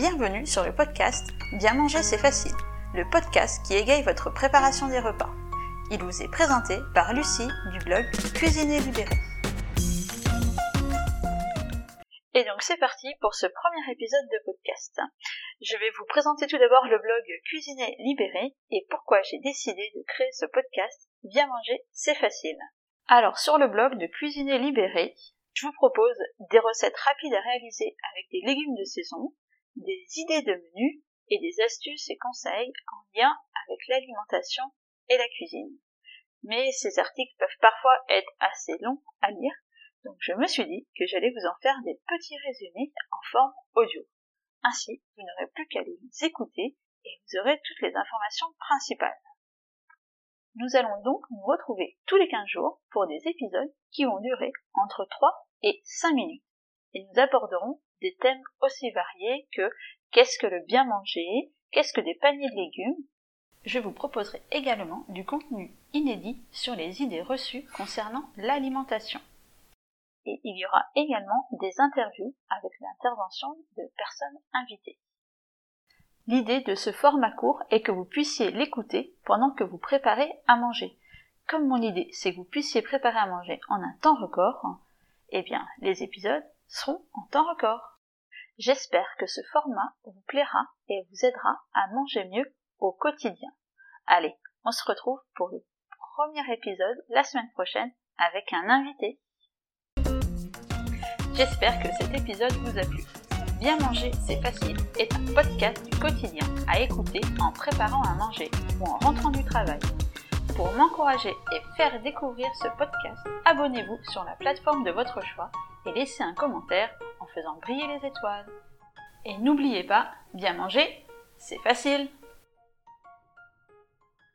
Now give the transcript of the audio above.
Bienvenue sur le podcast Bien manger c'est facile, le podcast qui égaye votre préparation des repas. Il vous est présenté par Lucie du blog Cuisiner Libéré. Et donc c'est parti pour ce premier épisode de podcast. Je vais vous présenter tout d'abord le blog Cuisiner Libéré et pourquoi j'ai décidé de créer ce podcast Bien manger c'est facile. Alors sur le blog de Cuisiner Libéré, je vous propose des recettes rapides à réaliser avec des légumes de saison, des idées de menus et des astuces et conseils en lien avec l'alimentation et la cuisine. Mais ces articles peuvent parfois être assez longs à lire, donc je me suis dit que j'allais vous en faire des petits résumés en forme audio. Ainsi, vous n'aurez plus qu'à les écouter et vous aurez toutes les informations principales. Nous allons donc nous retrouver tous les 15 jours pour des épisodes qui vont durer entre 3 et 5 minutes. Et nous aborderons des thèmes aussi variés que qu'est-ce que le bien manger, qu'est-ce que des paniers de légumes. Je vous proposerai également du contenu inédit sur les idées reçues concernant l'alimentation. Et il y aura également des interviews avec l'intervention de personnes invitées. L'idée de ce format court est que vous puissiez l'écouter pendant que vous préparez à manger. Comme mon idée c'est que vous puissiez préparer à manger en un temps record, eh bien les épisodes seront en temps record. J'espère que ce format vous plaira et vous aidera à manger mieux au quotidien. Allez, on se retrouve pour le premier épisode la semaine prochaine avec un invité. J'espère que cet épisode vous a plu. Bien manger, c'est facile est un podcast du quotidien à écouter en préparant à manger ou en rentrant du travail. Pour m'encourager et faire découvrir ce podcast, abonnez-vous sur la plateforme de votre choix et laissez un commentaire en faisant briller les étoiles. Et n'oubliez pas, bien manger, c'est facile